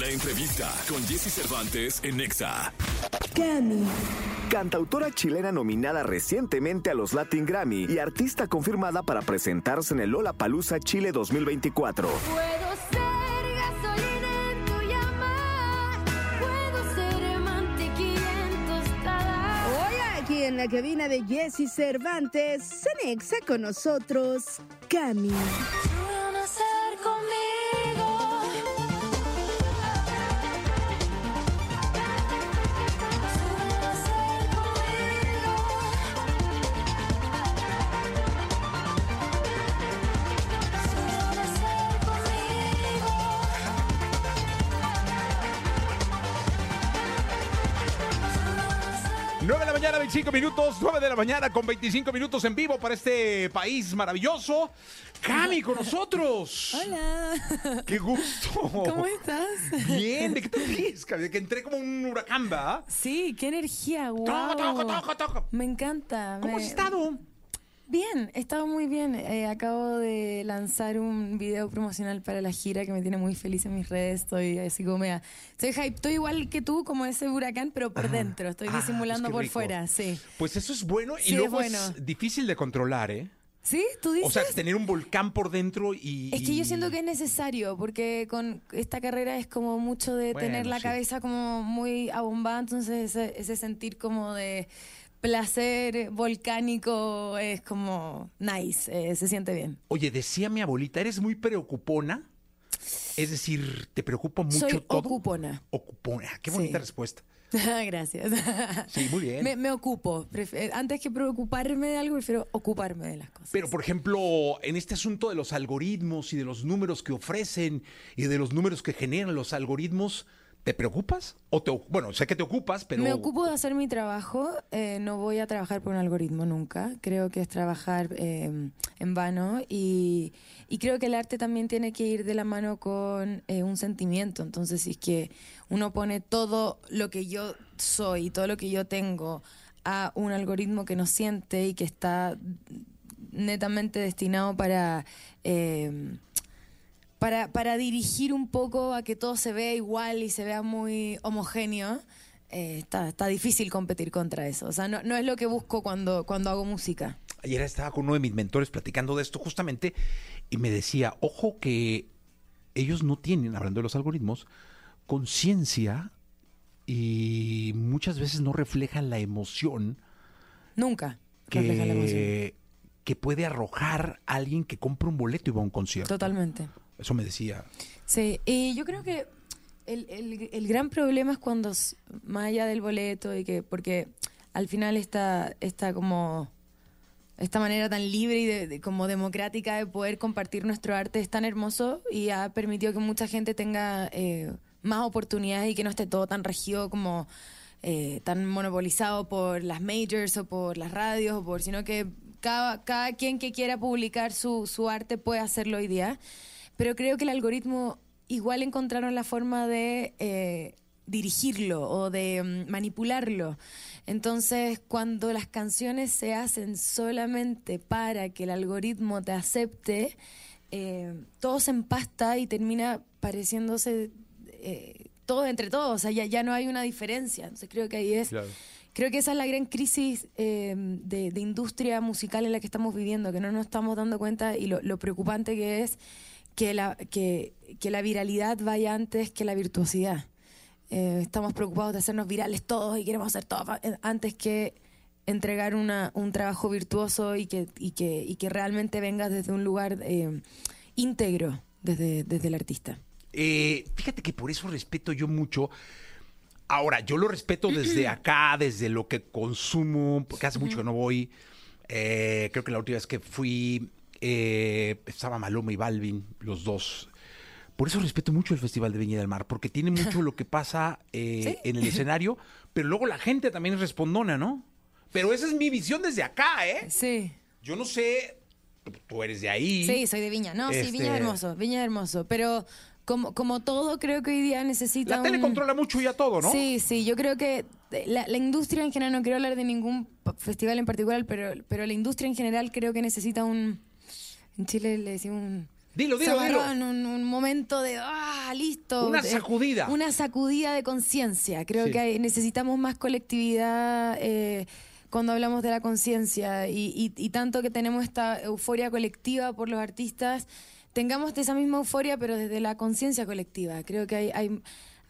La entrevista con Jesse Cervantes en Nexa. Cami. Cantautora chilena nominada recientemente a los Latin Grammy y artista confirmada para presentarse en el Lola Palusa Chile 2024. Puedo ser gasolina en tu llama, puedo ser mantequilla en tostada. Hoy aquí en la cabina de Jesse Cervantes, Cenexa con nosotros, Cami. Mañana, 25 minutos, 9 de la mañana con 25 minutos en vivo para este país maravilloso. Cami con nosotros. Hola, ¡Qué gusto! ¿cómo estás? Bien, ¿de qué te ríes, Cami? De que entré como un huracán, ¿va? Sí, qué energía, wow. Toco, toco, toco, toco. Me encanta. ¿Cómo me- has estado? Bien, he estado muy bien. Eh, acabo de lanzar un video promocional para la gira que me tiene muy feliz en mis redes. Estoy así como mea. Estoy hype. Estoy igual que tú, como ese huracán, pero por dentro. Estoy Ah, disimulando por rico. fuera, sí. Pues eso es bueno Sí, y es luego bueno. es difícil de controlar, ¿eh? ¿Sí? ¿Tú dices? O sea, tener un volcán por dentro y... Es que yo siento que es necesario, porque con esta carrera es como mucho de Bueno, tener la sí. cabeza como muy abombada, entonces ese, ese sentir como de placer volcánico es como nice, eh, se siente bien. Oye, decía mi abuelita, ¿eres muy preocupona? Es decir, ¿te preocupa mucho Soy todo? ocupona. Ocupona. Qué bonita Sí. respuesta. Gracias. Sí, muy bien. Me, me ocupo. Eh, Antes que preocuparme de algo, prefiero ocuparme de las cosas. Pero, por ejemplo, en este asunto de los algoritmos y de los números que ofrecen y de los números que generan los algoritmos, ¿te preocupas? O te, bueno, sé que te ocupas, pero... Me ocupo de hacer mi trabajo, eh, no voy a trabajar por un algoritmo nunca, creo que es trabajar eh, en vano y, y creo que el arte también tiene que ir de la mano con eh, un sentimiento, entonces si es que uno pone todo lo que yo soy, todo lo que yo tengo a un algoritmo que no siente y que está netamente destinado para... eh, para, para dirigir un poco a que todo se vea igual y se vea muy homogéneo, eh, está, está difícil competir contra eso. O sea, no, no es lo que busco cuando, cuando hago música. Ayer estaba con uno de mis mentores platicando de esto justamente y me decía, ojo que ellos no tienen, hablando de los algoritmos, conciencia y muchas veces no reflejan la emoción Nunca refleja la emoción. que, que puede arrojar alguien que compra un boleto y va a un concierto. Totalmente. Eso me decía. Sí, y yo creo que el, el- el gran problema es cuando, más allá del boleto, y que porque al final esta, esta como esta manera tan libre y de- como democrática de poder compartir nuestro arte es tan hermoso y ha permitido que mucha gente tenga eh, más oportunidades y que no esté todo tan regido como eh, tan monopolizado por las majors o por las radios o por sino que cada, cada quien que quiera publicar su, su arte puede hacerlo hoy día pero creo que el algoritmo igual encontraron la forma de eh, dirigirlo o de mm, manipularlo. Entonces, cuando las canciones se hacen solamente para que el algoritmo te acepte, eh, todo se empasta y termina pareciéndose eh, todo entre todos. O sea, ya, ya no hay una diferencia. Entonces, creo que ahí es. Creo que esa es la gran crisis eh, de, de industria musical en la que estamos viviendo, que no nos estamos dando cuenta y lo, lo preocupante que es que la, que, que la viralidad vaya antes que la virtuosidad. Eh, estamos preocupados de hacernos virales todos y queremos hacer todo antes que entregar una, un trabajo virtuoso y que, y, que, y que realmente venga desde un lugar eh, íntegro, desde, desde el artista. Eh, fíjate que por eso respeto yo mucho. Ahora, yo lo respeto desde acá, desde lo que consumo, porque hace mucho que no voy. Eh, creo que la última vez que fui eh, estaba Maluma y Balvin, los dos. Por eso respeto mucho el Festival de Viña del Mar, porque tiene mucho lo que pasa eh, en el escenario, pero luego la gente también es respondona, ¿no? Pero esa es mi visión desde acá, ¿eh? Sí. Yo no sé, tú- eres de ahí. Sí, soy de Viña. No, sí, Este- Viña es hermoso, Viña es hermoso. Pero como, como todo, creo que hoy día necesita. La tele un- controla mucho ya todo, ¿no? Sí, sí, yo creo que la, la industria en general, no quiero hablar de ningún festival en particular, pero, pero la industria en general creo que necesita un. En Chile le decimos un Dilo, dilo, dilo. un, un momento de, ah, listo. Una de- sacudida. Una sacudida de conciencia. Creo Sí. que hay- necesitamos más colectividad eh, cuando hablamos de la conciencia y, y- y tanto que tenemos esta euforia colectiva por los artistas, tengamos esa misma euforia pero desde la conciencia colectiva. Creo que hay, hay,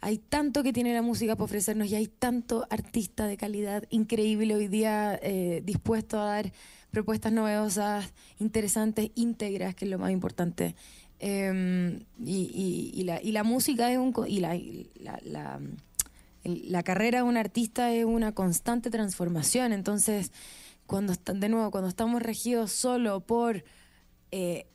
hay tanto que tiene la música para ofrecernos y hay tanto artista de calidad increíble hoy día eh, dispuesto a dar propuestas novedosas, interesantes, íntegras, que es lo más importante. Eh, y, y- y la, y la música es un... Y la, la, la- carrera de un artista es una constante transformación. Entonces, cuando de nuevo, cuando estamos regidos solo por eh,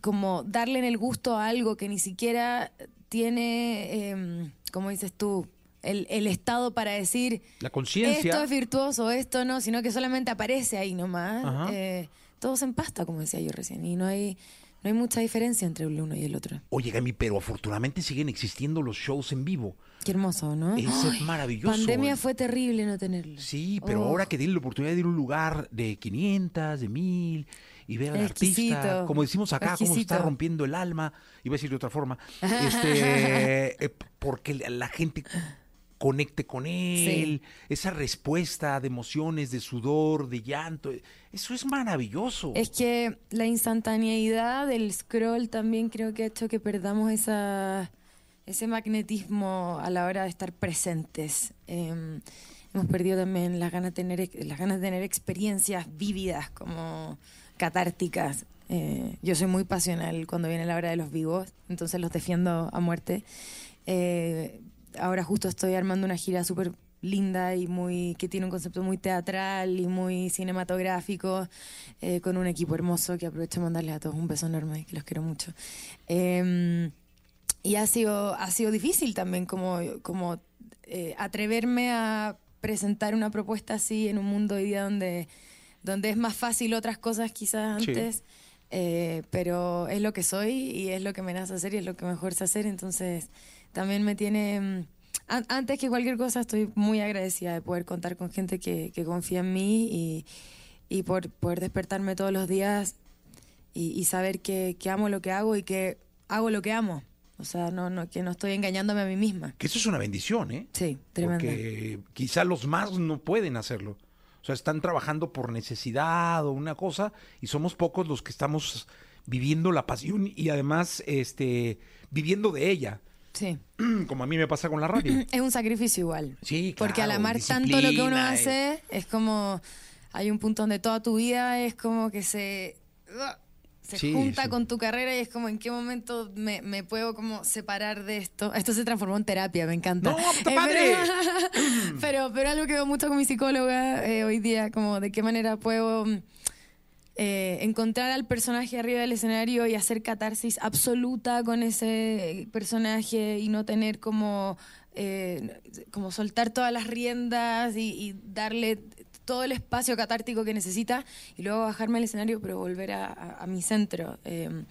como darle en el gusto a algo que ni siquiera tiene, eh, como dices tú, el, el estado para decir La conciencia. esto es virtuoso, esto no, sino que solamente aparece ahí nomás. Eh, todo se empasta, como decía yo recién, y no hay, no hay mucha diferencia entre el uno y el otro. Oye, Gami, pero afortunadamente siguen existiendo los shows en vivo. Qué hermoso, ¿no? Eso es maravilloso. Pandemia fue terrible no tenerlo. Sí, pero Oh. ahora que tienen la oportunidad de ir a un lugar de 500, de 1000 y ver al Exquisito. artista, como decimos acá, cómo está Exquisito. rompiendo el alma, iba a decir de otra forma, este, eh, porque la gente conecte con él, esa respuesta de emociones, de sudor, de llanto, eso es maravilloso. Es que la instantaneidad del scroll también creo que ha hecho que perdamos esa, ese magnetismo a la hora de estar presentes. Eh, hemos perdido también las ganas de tener, las ganas de tener experiencias vívidas, como catárticas. Eh, yo soy muy pasional cuando viene la hora de los vivos, entonces los defiendo a muerte. Eh, ahora justo estoy armando una gira súper linda y muy que tiene un concepto muy teatral y muy cinematográfico eh, con un equipo hermoso que aprovecho de mandarles a todos un beso enorme que los quiero mucho Eh, y ha sido ha sido difícil también como como eh, atreverme a presentar una propuesta así en un mundo hoy día donde donde es más fácil otras cosas quizás Sí. antes eh, pero es lo que soy y es lo que me nace hacer y es lo que mejor sé hacer entonces también me tiene mm, an- antes que cualquier cosa estoy muy agradecida de poder contar con gente que, que confía en mí y, y por poder despertarme todos los días y, y saber que, que amo lo que hago y que hago lo que amo. O sea, no, no, que no estoy engañándome a mí misma. Que eso es una bendición, ¿eh? Sí, tremendo. Porque quizá los más no pueden hacerlo. O sea, están trabajando por necesidad o una cosa y somos pocos los que estamos viviendo la pasión y además este viviendo de ella, Sí. como a mí me pasa con la radio. Es un sacrificio igual. Sí, Porque al claro, amar tanto lo que uno disciplina, eh. hace, es como. Hay un punto donde toda tu vida es como que se. ¡ah! Se Sí, junta sí. con tu carrera y es como en qué momento me, me puedo como separar de esto. Esto se transformó en terapia, me encanta. ¡No, Eh, padre! Pero, pero, pero algo que veo mucho con mi psicóloga eh, hoy día, como de qué manera puedo mm, eh, encontrar al personaje arriba del escenario y hacer catarsis absoluta con ese personaje y no tener como, eh, como soltar todas las riendas y, y darle todo el espacio catártico que necesita y luego bajarme al escenario pero volver a, a- a mi centro eh,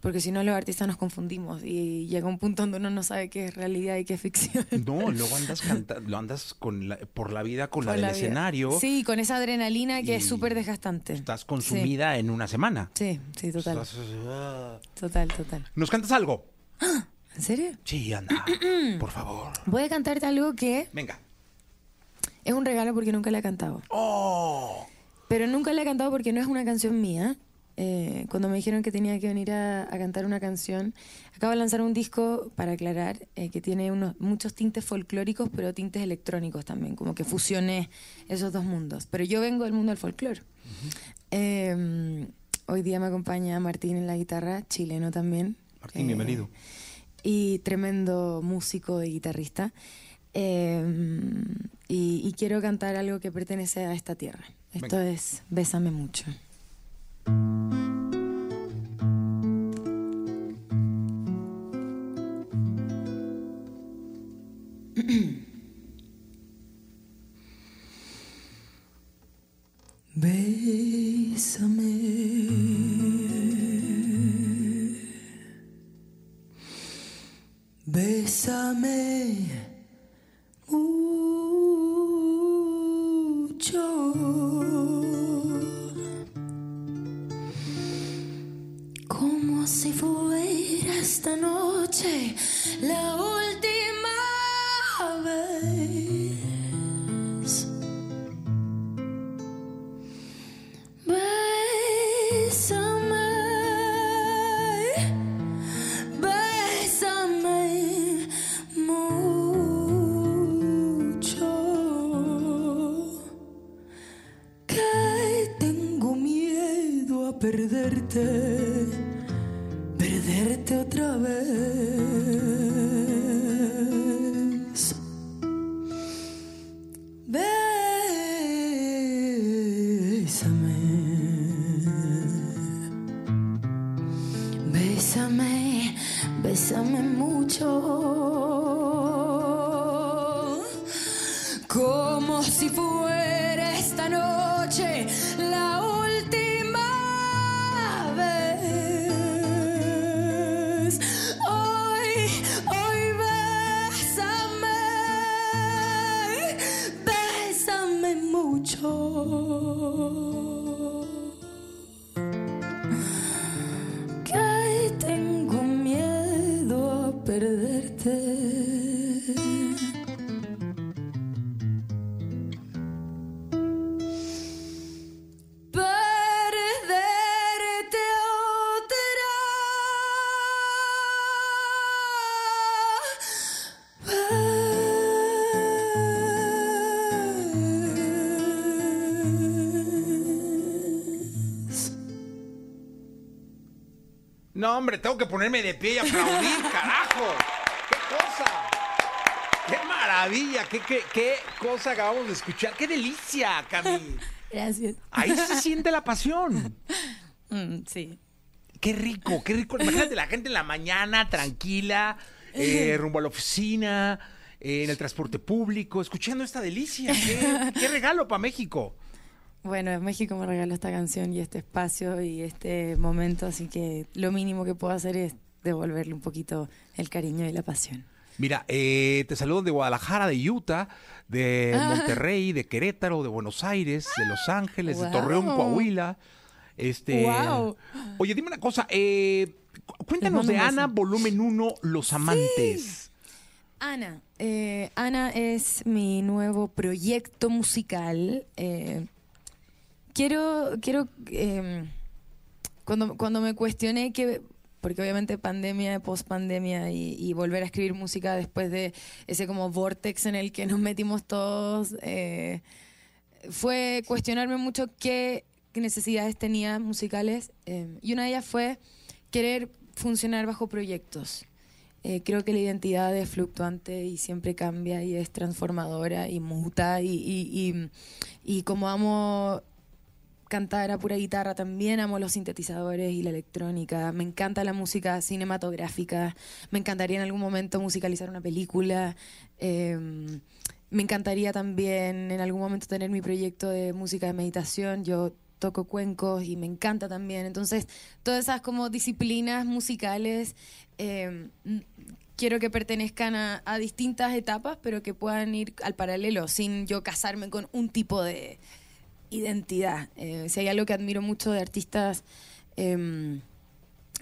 porque si no los artistas nos confundimos y llega un punto donde uno no sabe qué es realidad y qué es ficción No, luego andas canta- lo andas con la- por la vida con la Por del la vida. escenario. sí con esa adrenalina que es súper desgastante Estás consumida en una semana. sí sí total Estás- ah. total total ¿Nos cantas algo? ¿en serio? Sí, anda. Por favor. Voy a cantarte algo que Venga. Es un regalo porque nunca le he cantado. Oh. Pero nunca le he cantado porque no es una canción mía. Eh, cuando me dijeron que tenía que venir a, a cantar una canción, acabo de lanzar un disco, para aclarar, eh, que tiene unos, muchos tintes folclóricos, pero tintes electrónicos también, como que fusioné esos dos mundos. Pero yo vengo del mundo del folclore. Eh, hoy día me acompaña Martín en la guitarra, chileno también. Martín, Eh, bienvenido. y tremendo músico y guitarrista. Eh, y, y quiero cantar algo que pertenece a esta tierra. Esto Venga. es Bésame mucho. Bésame. Bésame perderte, perderte otra vez. No, hombre, tengo que ponerme de pie y aplaudir, carajo. ¡Qué cosa! ¡Qué maravilla! ¿Qué, qué, qué cosa acabamos de escuchar! ¡Qué delicia, Cami! Gracias. Ahí se siente la pasión. Mm, sí. Qué rico, qué rico. Imagínate la gente en la mañana, tranquila, eh, rumbo a la oficina, eh, en el transporte público, escuchando esta delicia. Qué, qué regalo para México. Bueno, México me regaló esta canción y este espacio y este momento, así que lo mínimo que puedo hacer es devolverle un poquito el cariño y la pasión. Mira, eh, te saludo de Guadalajara, de Utah, de Monterrey, de Querétaro, de Buenos Aires, de Los Ángeles, de. Torreón, Coahuila. Este, Wow. Oye, dime una cosa, eh, cu- cuéntanos de Ana, volumen 1, Los Amantes. Ana. eh, Ana es mi nuevo proyecto musical. eh, quiero, quiero, eh, cuando, cuando me cuestioné que, porque obviamente pandemia, post pandemia y, y volver a escribir música después de ese como vortex en el que nos metimos todos, eh, fue cuestionarme mucho qué, qué necesidades tenía musicales eh, y una de ellas fue querer funcionar bajo proyectos. Eh, creo que la identidad es fluctuante y siempre cambia y es transformadora y muta y, y, y, como amo cantar a pura guitarra, también amo los sintetizadores y la electrónica. Me encanta la música cinematográfica. Me encantaría en algún momento musicalizar una película. Eh, me encantaría también en algún momento tener mi proyecto de música de meditación. Yo toco cuencos y me encanta también. Entonces, todas esas como disciplinas musicales n- quiero que pertenezcan a distintas etapas, pero que puedan ir al paralelo, sin yo casarme con un tipo de identidad. Eh, si hay algo que admiro mucho de artistas em,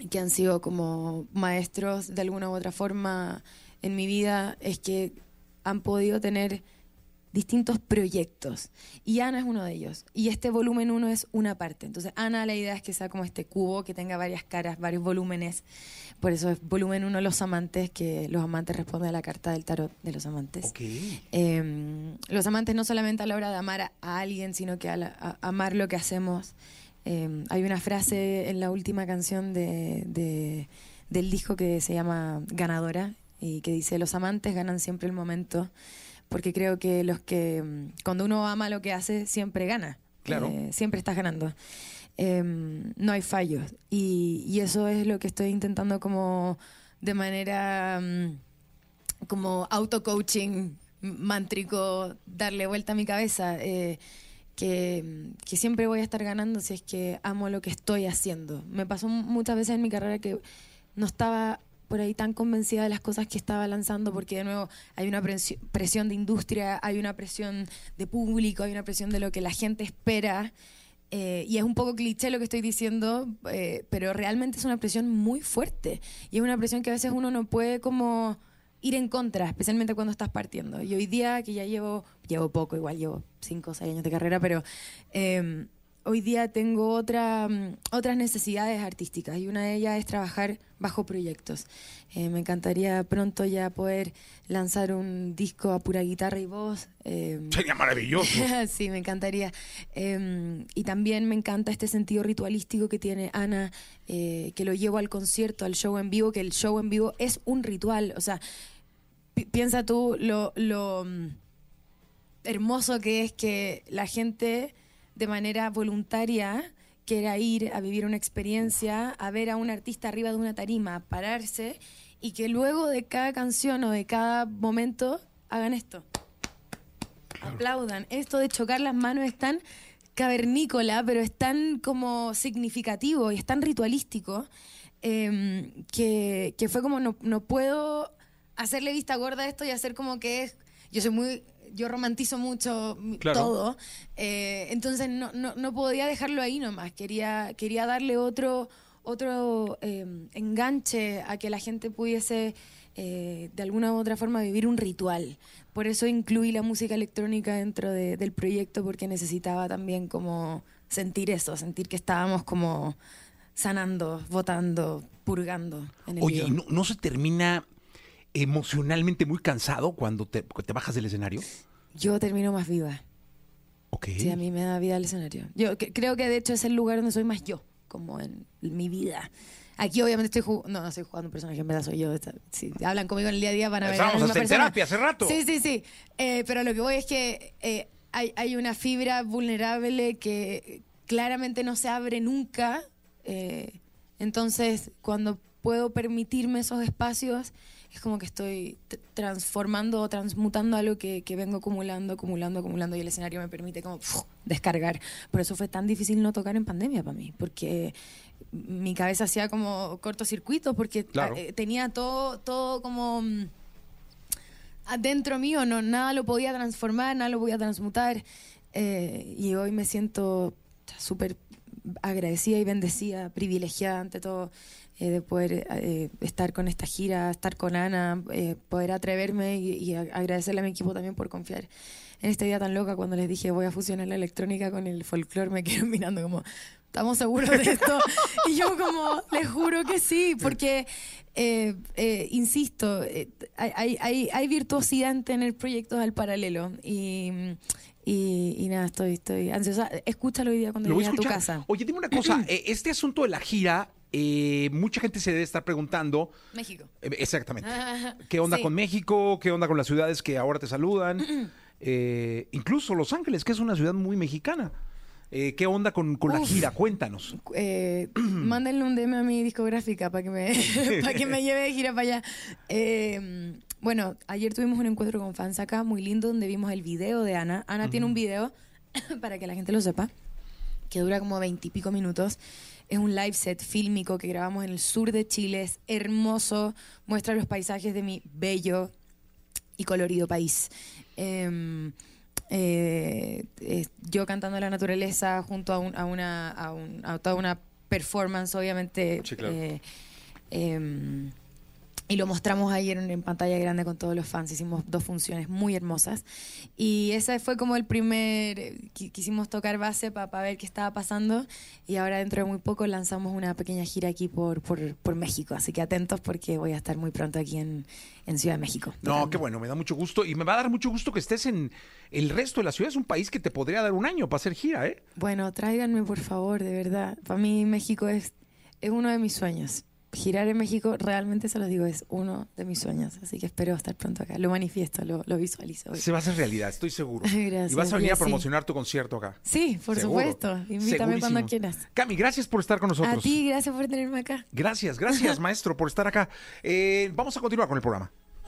que han sido como maestros de alguna u otra forma en mi vida, es que han podido tener distintos proyectos. Y Ana es uno de ellos. Y este volumen uno es una parte. Entonces, Ana, la idea es que sea como este cubo, que tenga varias caras, varios volúmenes. Por eso es volumen uno, los amantes, que los amantes responden a la carta del tarot de los amantes. Eh, los amantes no solamente a la hora de amar a, a alguien, sino que a, la- a- amar lo que hacemos. Eh, hay una frase en la última canción de, de- del disco que se llama Ganadora y que dice, los amantes ganan siempre el momento, porque creo que los que, mm, cuando uno ama lo que hace, siempre gana. Claro. Eh, siempre estás ganando. Eh, no hay fallos. Y, y eso es lo que estoy intentando como de manera... mm, como auto-coaching mántrico, darle vuelta a mi cabeza, eh, que, que siempre voy a estar ganando si es que amo lo que estoy haciendo. Me pasó muchas veces en mi carrera que no estaba por ahí tan convencida de las cosas que estaba lanzando, porque de nuevo hay una presi- presión de industria, hay una presión de público, hay una presión de lo que la gente espera. Eh, y es un poco cliché lo que estoy diciendo, eh, pero realmente es una presión muy fuerte. Y es una presión que a veces uno no puede como ir en contra, especialmente cuando estás partiendo. Y hoy día, que ya llevo, llevo poco, igual llevo cinco o seis años de carrera, pero eh, hoy día tengo otra, mm, otras necesidades artísticas y una de ellas es trabajar bajo proyectos. Eh, me encantaría pronto ya poder lanzar un disco a pura guitarra y voz. eh, Sería maravilloso. sí, me encantaría. Eh, y también me encanta este sentido ritualístico que tiene Ana, eh, que lo llevo al concierto, al show en vivo, que el show en vivo es un ritual. O sea, pi- piensa tú lo, lo mm, hermoso que es que la gente de manera voluntaria quiera ir a vivir una experiencia, a ver a un artista arriba de una tarima, pararse y que luego de cada canción o de cada momento hagan esto aplaudan. Esto de chocar las manos es tan cavernícola, pero es tan como significativo y es tan ritualístico eh, que, que fue como no, no puedo hacerle vista gorda a esto y hacer como que es. Yo soy muy. Yo romantizo mucho Claro. todo. eh, entonces no, no, no podía dejarlo ahí nomás. Quería, quería darle otro, otro eh, enganche a que la gente pudiese eh, de alguna u otra forma vivir un ritual. Por eso incluí la música electrónica dentro de- del proyecto porque necesitaba también como sentir eso, sentir que estábamos como sanando, votando, purgando en el Oye, video. ¿y no, no se termina emocionalmente muy cansado cuando te, te bajas del escenario? Yo termino más viva. Ok. Sí, a mí me da vida el escenario. Yo que- creo que de hecho es el lugar donde soy más yo, como en mi vida. Aquí obviamente estoy jugando, no, no estoy jugando un personaje, en verdad soy yo. Está- Si hablan conmigo en el día a día van a ver Estábamos hasta en terapia hace rato. Sí, sí, sí. Eh, pero lo que voy es que eh, hay, hay una fibra vulnerable que claramente no se abre nunca. eh, entonces, cuando puedo permitirme esos espacios, es como que estoy transformando o transmutando algo que, que vengo acumulando, acumulando, acumulando y el escenario me permite como descargar. Por eso fue tan difícil no tocar en pandemia para mí, porque mi cabeza hacía como cortocircuito, porque Claro. eh, tenía todo, todo como mm, adentro mío, no, nada lo podía transformar, nada lo podía transmutar. eh, y hoy me siento súper agradecida y bendecida, privilegiada ante todo eh, de poder eh, estar con esta gira, estar con Ana, eh, poder atreverme y, agradecerle a mi equipo también por confiar en esta idea tan loca cuando les dije voy a fusionar la electrónica con el folclore, me quedaron mirando como, ¿estamos seguros de esto? y yo como, les juro que sí, porque, eh, eh, insisto, hay, hay virtuosidad en tener proyectos al paralelo y... Y, y nada, estoy, estoy ansiosa. Escúchalo hoy día cuando Lo voy a llegues a tu casa. Oye, dime una cosa. eh, este asunto de la gira, eh, mucha gente se debe estar preguntando. México. eh, exactamente. ¿Qué onda Sí. con México? ¿Qué onda con las ciudades que ahora te saludan? Eh, incluso Los Ángeles, que es una ciudad muy mexicana. Eh, ¿Qué onda con, con la gira? Cuéntanos. eh, mándenle un DM a mi discográfica para que me para que me lleve de gira para allá. Eh, bueno, ayer tuvimos un encuentro con fans acá muy lindo donde vimos el video de Ana. Ana tiene un video para que la gente lo sepa que dura como veintipico minutos. Es un live set fílmico que grabamos en el sur de Chile. Es hermoso. Muestra los paisajes de mi bello y colorido país. Eh, eh, eh, yo cantando la naturaleza junto a, un- a una, a, un- a toda una performance, obviamente. Sí, claro. Y lo mostramos ayer en, en pantalla grande con todos los fans. Hicimos dos funciones muy hermosas. Y ese fue como el primer. eh, qui- Quisimos tocar base para ver qué estaba pasando. Y ahora, dentro de muy poco, lanzamos una pequeña gira aquí por, por, por México. Así que atentos porque voy a estar muy pronto aquí en, en Ciudad de México. No, tocando. qué bueno, me da mucho gusto. Y me va a dar mucho gusto que estés en el resto de la ciudad. Es un país que te podría dar un año para hacer gira, ¿eh? Bueno, tráiganme por favor, de verdad. Para mí México es, es uno de mis sueños. Girar en México, realmente se los digo, es uno de mis sueños. Así que espero estar pronto acá. Lo manifiesto, lo, lo visualizo. hoy. Se va a hacer realidad, estoy seguro. Gracias, y vas a venir a sí. promocionar tu concierto acá. Sí, por Seguro. supuesto. Invítame Segurísimo. cuando quieras. Cami, gracias por estar con nosotros. A ti, gracias por tenerme acá. Gracias, gracias, maestro, por estar acá. Eh, vamos a continuar con el programa.